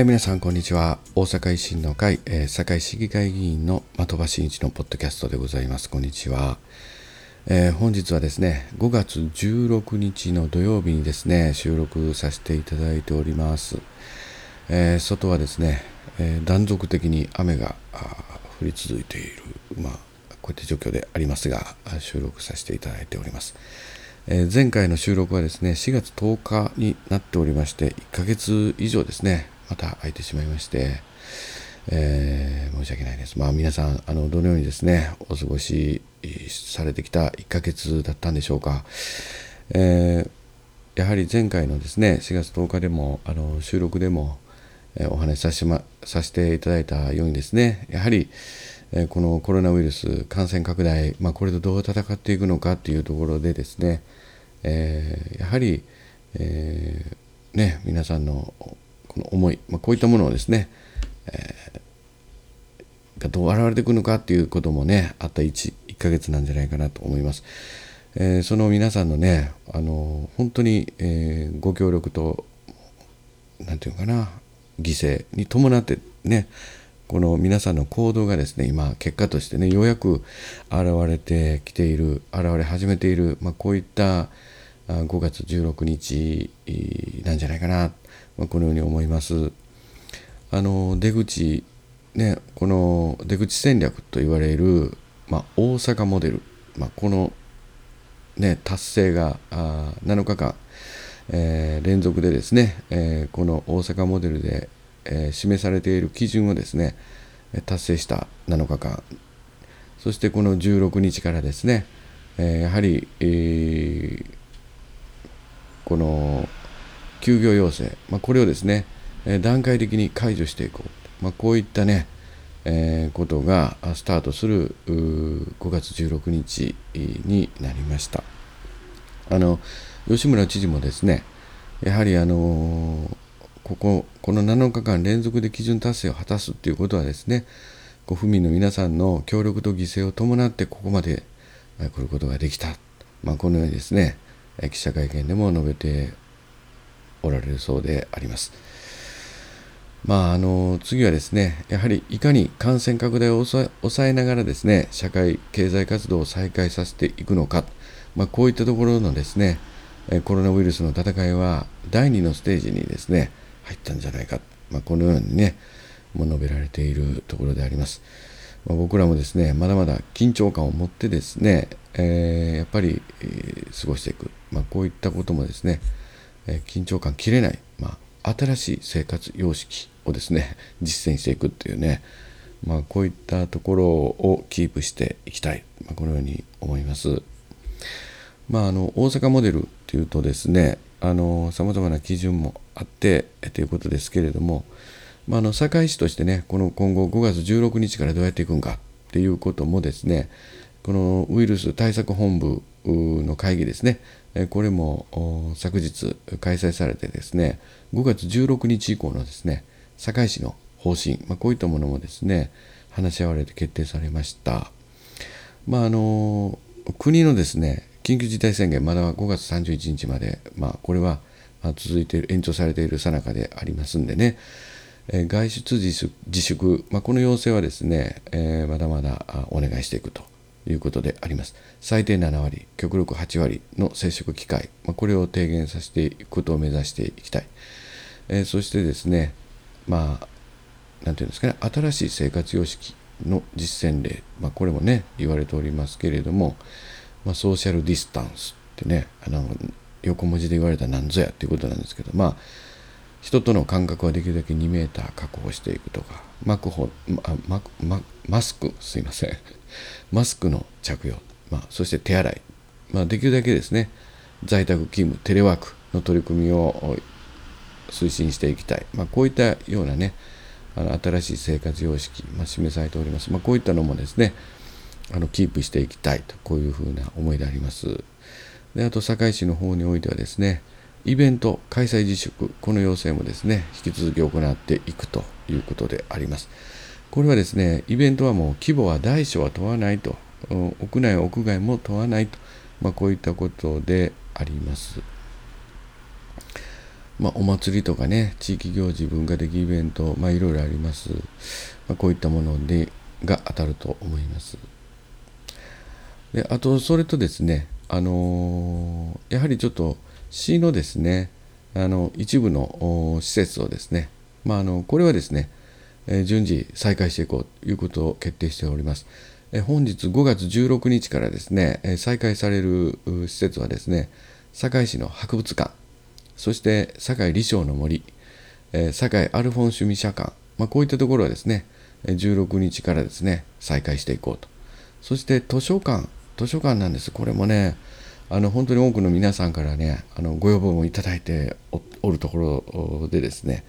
えー、皆さんこんにちは。大阪維新の会、えー、堺市議会議員の的場真一のポッドキャストでございます。こんにちは、えー、本日はですね5月16日の土曜日にですね収録させていただいております、えー、外はですね、え、断続的に雨が降り続いているまあこういった状況でありますが収録させていただいております。え、前回の収録はですね4月10日になっておりまして1ヶ月以上ですねまた空いてしまいまして、えー、申し訳ないです。まあ皆さん、あの、どのようにですね、お過ごしされてきた1ヶ月だったんでしょうか。えー、やはり前回のですね、4月10日でも、あの、収録でも、え、お話しさせ,、ま、させていただいたようにですね、やはり、えこのコロナウイルス感染拡大、まあ、これとどう戦っていくのかっていうところでですね、えやはり、えね、皆さんのこの思い、まあ、こういったものをですね、えー、がどう現れてくるのかっていうこともねあった 1, 1ヶ月なんじゃないかなと思います。えー、その皆さんのねあの本当に、えー、ご協力と何て言うかな犠牲に伴ってねこの皆さんの行動がですね今結果としてねようやく現れてきている現れ始めている、まあ、こういった5月16日なんじゃないかなまあ、このように思います。あの出口ねこの出口戦略と言われる、まあ、大阪モデル、まあ、この、ね、達成があ7日間、えー、連続でですね、えー、この大阪モデルで、えー、示されている基準をですね達成した7日間そしてこの16日からですね、えやはり、えこの休業要請、まあ、これをですね、え段階的に解除していこう、まあ、こういったね、えー、ことがスタートする5月16日になりました。あの吉村知事もですねやはりあのこここの7日間連続で基準達成を果たすということはですねご府民の皆さんの協力と犠牲を伴ってここまで来ることができた、まあ、このようにですね記者会見でも述べておられるそうであります。まあ、あの次はですね、やはりいかに感染拡大を抑えながらですね、社会経済活動を再開させていくのか、まあ、こういったところのですね、コロナウイルスの戦いは第2のステージにですね、入ったんじゃないか、まあ、このようにね、も述べられているところであります。まあ、僕らもですね、まだまだ緊張感を持ってですね、えー、やっぱり、えー、過ごしていく、まあ、こういったこともですね、え緊張感切れない、まあ、新しい生活様式をですね 実践していくっていうね、まあ、こういったところをキープしていきたい、まあ、このように思います。まあ、あの大阪モデルっていうとですねさまざまな基準もあってということですけれども、まあ、あの堺市としてねこの今後5月16日からどうやっていくんかっていうこともですねこのウイルス対策本部の会議ですねこれも昨日開催されてですね5月16日以降のですね堺市の方針、まあ、こういったものもですね話し合われて決定されました。まああの国のですね緊急事態宣言まだ5月31日まで、まあ、これは続いている延長されているさなかでありますんでね、外出自粛、まあ、この要請はですね、えー、まだまだお願いしていくということであります。最低7割、極力8割の接触機会、まあ、これを低減させていくことを目指していきたい。えー、そしてですね、まあ、なんていうんですかね、新しい生活様式の実践例、まあ、これもね、言われておりますけれども、まあ、ソーシャルディスタンスってね、あの横文字で言われたら何ぞやっていうことなんですけど、まあ、人との間隔はできるだけ2メーター確保していくとか、マクホマママスク、すいません。マスクの着用、まあ、そして手洗い、まあ、できるだけですね、在宅勤務、テレワークの取り組みを推進していきたい。まあ、こういったようなね、あの新しい生活様式、まあ、示されております。まあ、こういったのもですね、あのキープしていきたいと、こういうふうな思いであります。であと、堺市の方においてはですね、イベント開催自粛、この要請もですね、引き続き行っていくということであります。これはですね、イベントはもう規模は大小は問わないと、屋内、屋外も問わないと、まあ、こういったことであります。まあ、お祭りとかね地域行事文化的イベント、まあ、いろいろあります、まあ、こういったものでが当たると思いますであとそれとですねあのー、やはりちょっと市のですねあの一部の施設をですね、まあ、あのこれはですね、え、順次再開していこうということを決定しております。え、本日5月16日からですね、え、再開される施設はですね、堺市の博物館、そして堺李昌の森、え、堺アルフォン趣味社館、まあ、こういったところはですね、16日からですね、再開していこうと。そして図書館、図書館なんです。これもね、あの本当に多くの皆さんからね、あのご要望もいただいておるところでですね、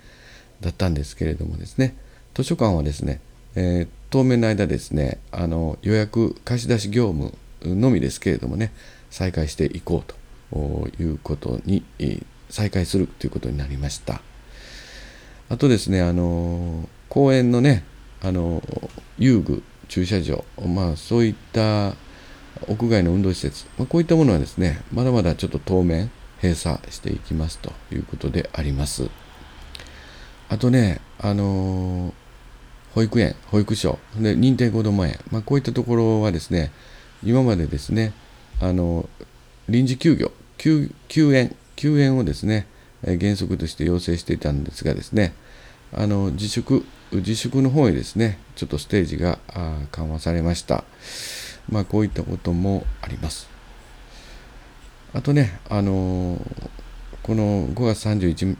だったんですけれどもですね、図書館はですね、えー、当面の間ですね、あの予約貸し出し業務のみですけれどもね、再開していこうということに、再開するということになりました。あとですね、あの公園のね、あの遊具、駐車場、まあそういった屋外の運動施設、まあ、こういったものはですね、まだまだちょっと当面閉鎖していきますということであります。あとね、あの保育園、保育所、で認定こども園、まあ、こういったところはですね、今までですね、あの臨時休業、休休園、休園をですね、原則として要請していたんですがですね、あの自粛、自粛の方へですね、ちょっとステージが緩和されました。まあ、こういったこともあります。あとね、あのこの5月31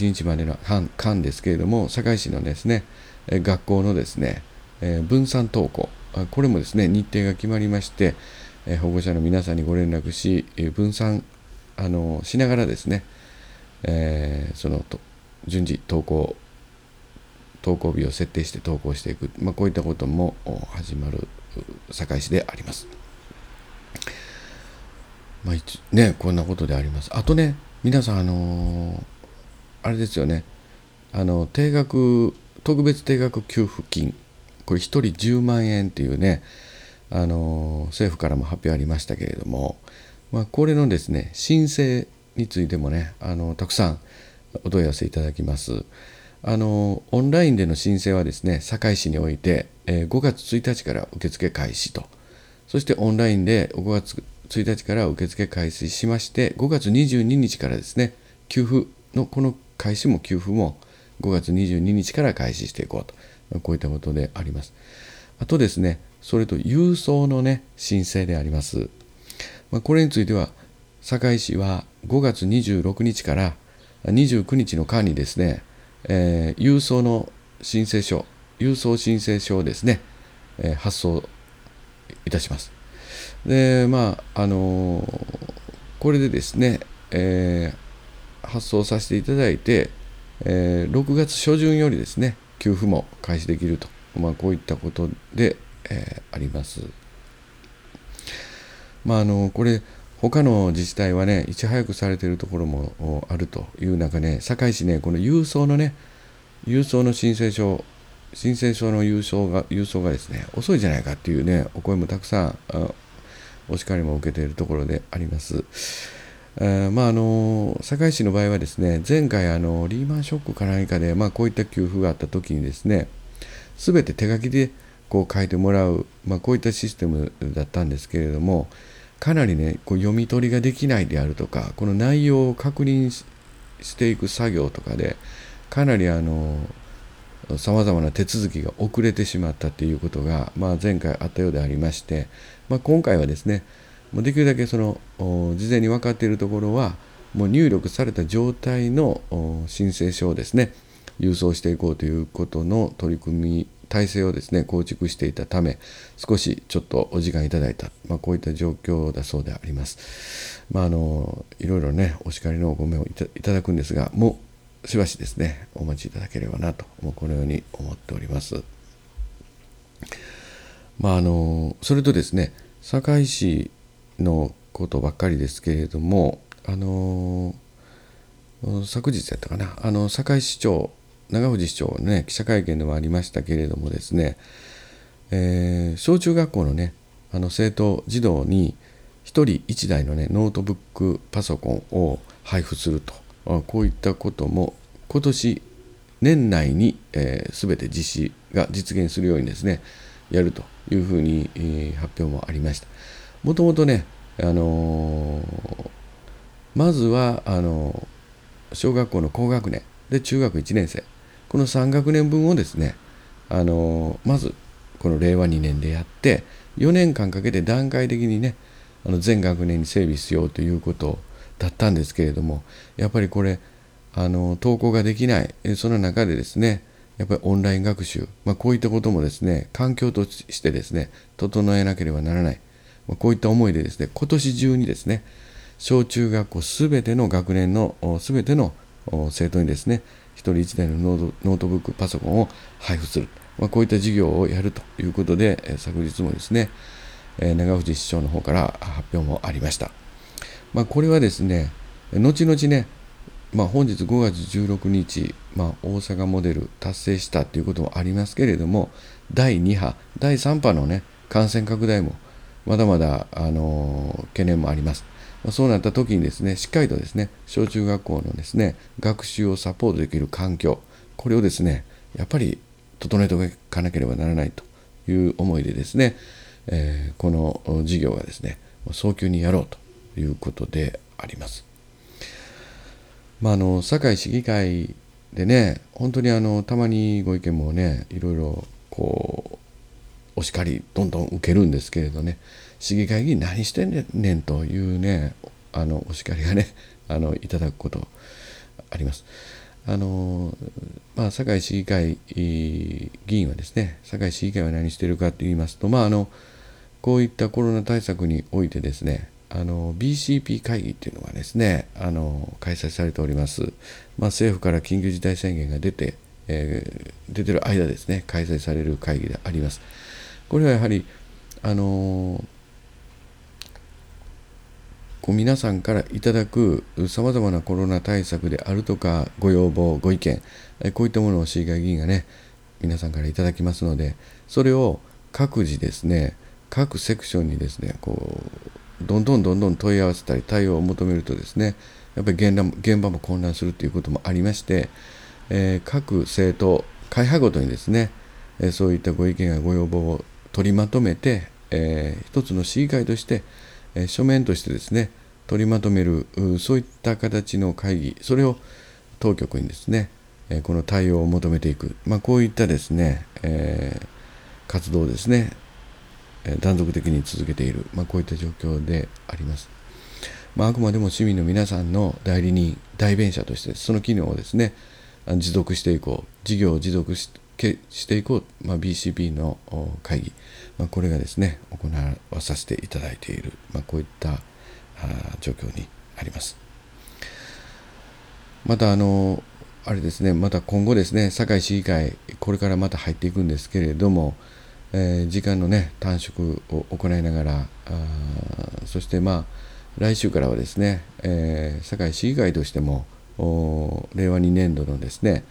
日までの間ですけれども、堺市のですね、学校のですねえ、分散登校、これもですね、日程が決まりましてえ、保護者の皆さんにご連絡し、分散あのしながらですね、え、その順次登校登校日を設定して登校していく、まあ、こういったことも始まる堺市であります。まあ、ね、こんなことであります。あとね、皆さん、あの、あれですよね、あの、定額、特別定額給付金、これ1人10万円っていうね、あの、政府からも発表ありましたけれども、まあ、これのですね、申請についてもね、あのたくさんお問い合わせいただきます。あのオンラインでの申請はですね、堺市において、えー、5月1日から受付開始と、そしてオンラインで5月1日から受付開始しまして、5月22日からですね、給付のこの開始も給付も5月22日から開始していこうと、こういったことであります。あとですね、それと郵送のね、申請であります。まあ、これについては、堺市は5月26日から29日の間にですね、えー、郵送の申請書、郵送申請書をですね、えー、発送いたします。で、まあ、あのー、これでですね、え、発送させていただいて、えー、6月初旬よりですね、給付も開始できると、まあ、こういったことで、え、あります。まあ、あのこれ他の自治体はねいち早くされているところもあるという中ね堺市ねこの郵送のね郵送の申請書申請書の郵送が郵送がですね遅いじゃないかっていうねお声もたくさんお叱りも受けているところであります。えー、まああの堺市の場合はですね前回あのリーマンショックか何かで、まあ、こういった給付があった時にですね全て手書きでこう書いてもらう、まあ、こういったシステムだったんですけれどもかなりねこう読み取りができないであるとかこの内容を確認していく作業とかでかなりあのさまざまな手続きが遅れてしまったということが、まあ、前回あったようでありまして、まあ、今回はですねもうできるだけその事前に分かっているところはもう入力された状態の申請書をですね郵送していこうということの取り組み体制をですね構築していたため少しちょっとお時間いただいた、まあ、こういった状況だそうであります。まあ、あのいろいろねお叱りのごめんをいただくんですがもうしばしですねお待ちいただければなともうこのように思っております。まああのそれとですね堺市のことばっかりですけれどもあの昨日やったかなあの堺市長長藤市長のね記者会見でもありましたけれどもですね、えー、小中学校のねあの生徒児童に1人1台のねノートブックパソコンを配布すると。こういったことも今年年内に、えー、全て実施が実現するようにですねやるというふうに、えー、発表もありました。もともとね、あのー、まずはあの小学校の高学年で中学1年生この3学年分をですね、あのまずこの令和2年でやって4年間かけて段階的にねあの全学年に整備しようということだったんですけれどもやっぱりこれあの登校ができないその中でですねやっぱりオンライン学習、まあ、こういったこともですね環境としてですね整えなければならない、まあ、こういった思いでですね今年中にですね小中学校すべての学年のすべての生徒にですね1人1台のノートブックパソコンを配布する、まあ、こういった事業をやるということでえ昨日もですねえ長藤市長の方から発表もありました、まあ、これはですね後々ねまあ、本日5月16日、まあ、大阪モデル達成したということもありますけれども第2波第3波の、ね、感染拡大もまだまだ、あのー、懸念もあります。ま、そうなった時にですねしっかりとですね小中学校のですね学習をサポートできる環境これをですねやっぱり整えておかなければならないという思いでですね、えー、この事業がですね早急にやろうということであります。まあ、あの堺市議会でね本当にあのたまにご意見もねいろいろこうお叱りどんどん受けるんですけれどね市議会議員何してんねんというねあのお叱りがね あのいただくことあります。あのまあ、堺市議会議員はですね堺市議会は何してるかと言いますと、まあ、あのこういったコロナ対策においてですねあの BCP 会議っていうのがですねあの開催されております、まあ、政府から緊急事態宣言が出て、えー、出てる間ですね開催される会議でありますこれはやはりあのこう皆さんからいただくさまざまなコロナ対策であるとかご要望ご意見こういったものを市議会議員がね皆さんからいただきますのでそれを各自ですね各セクションにですねこうどんどんどんどん問い合わせたり対応を求めるとですねやっぱり現場も混乱するということもありまして、えー、各政党会派ごとにですね、え、そういったご意見やご要望を取りまとめて、えー、一つの市議会として、え書面としてですね取りまとめるそういった形の会議それを当局にですね、この対応を求めていく、まあ、こういったですね、え活動ですね断続的に続けている、まあ、こういった状況であります。まあ、あくまでも市民の皆さんの代理人、代弁者としてその機能をですね持続していこう、事業を持続していこう、まあ、BCP の会議、まあ、これがですね行わさせていただいている、まあ、こういった状況にあります。またあのあれですね、また今後ですね、堺市議会、これからまた入っていくんですけれども、えー、時間のね短縮を行いながらあそしてまあ来週からはですね、えー、堺市議会としても令和2年度のですね、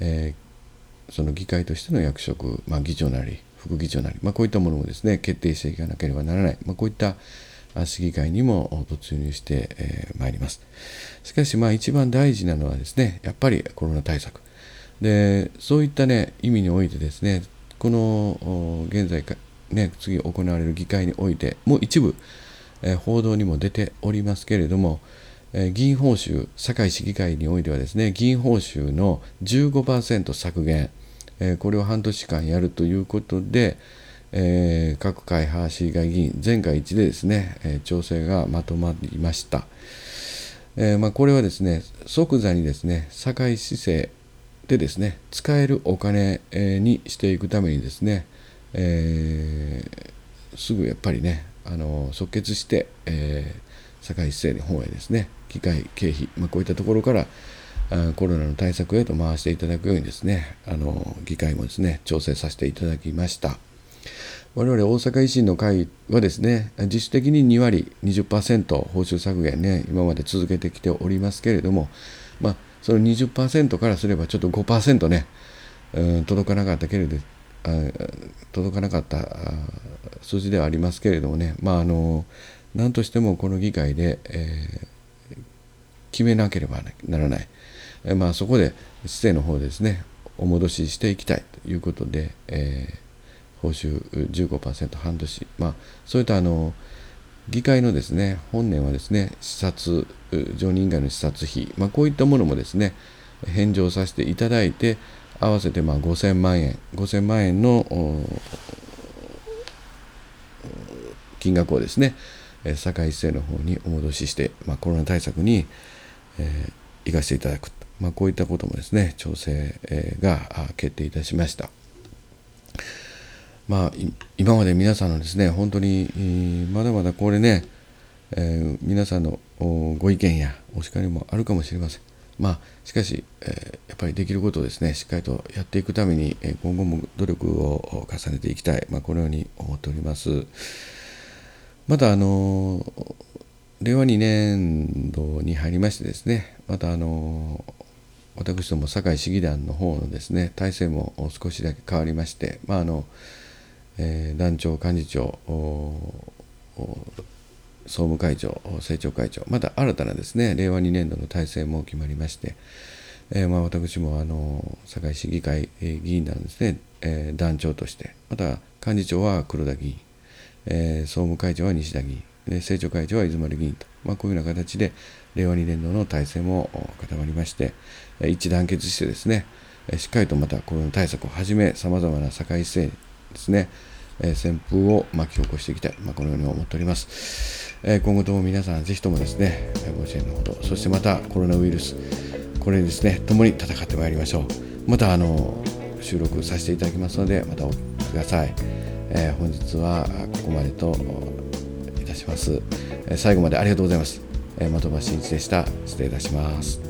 えー、その議会としての役職、まあ、議長なり副議長なり、まあ、こういったものもですね決定していかなければならない、まあ、こういった市議会にも突入してま、いります。しかし一番大事なのはですねやっぱりコロナ対策でそういったね意味においてですねこの現在か、ね、次行われる議会においてもう一部、報道にも出ておりますけれども、議員報酬堺市議会においてはですね議員報酬の15%削減、これを半年間やるということで、え各会派市議会議員全会一致でですね、え調整がまとまりました。えまあ、これはですね即座にですね堺市政でですね使えるお金にしていくためにですね、えー、すぐやっぱりねあの即決して、えー、堺市政の方へですね機械経費、まあ、こういったところからコロナの対策へと回していただくようにですねあの議会もですね調整させていただきました我々大阪維新の会はですね自主的に2割20%報酬削減ね今まで続けてきておりますけれどもまあその20%からすればちょっと5%ね、うん、届かなかったけれど届かなかった数字ではありますけれどもねまああの何としてもこの議会で、えー、決めなければならない、まあ、そこで市政の方ですねお戻ししていきたいということで、えー、報酬15%半年、まあ、そういったあの議会のですね本年はですね視察常任委員会の視察費、まあ、こういったものもですね返上させていただいて合わせてまあ5000万円。5000万円の金額をですね堺市政の方にお戻しして、まあ、コロナ対策に、えー、生かしていただく、まあ、こういったこともですね調整、が決定いたしました。まあ、今まで皆さんのですね本当にまだまだこれね、えー、皆さんのご意見やお叱りもあるかもしれません。まあ、しかし、えー、やっぱりできることをですねしっかりとやっていくために、今後も努力を重ねていきたい、まあ、このように思っております。またあの令和2年度に入りましてですねまたあの私ども堺市議団の方のですね体制も少しだけ変わりまして、まああのえー、団長幹事長総務会長政調会長また新たなですね令和2年度の体制も決まりまして、えー、まあ私もあの堺市議会議員団ですね、えー、団長としてまた幹事長は黒田議員えー、総務会長は西田議員、で政調会長は出丸議員と、まあ、こういうような形で、令和2年度の体制も固まりまして、一致団結してですね、しっかりとまたコロナ対策をはじめ、さまざまな堺市政ですね、え旋風を巻き起こしていきたい、まあ、このように思っております。え今後とも皆さん、ぜひともですね、ご支援のほど、そしてまたコロナウイルス、これにですね、共に戦ってまいりましょう。また、あの、収録させていただきますので、またお聞きください。えー、本日はここまでといたします、えー、最後までありがとうございます、えー、的場真一でした失礼いたします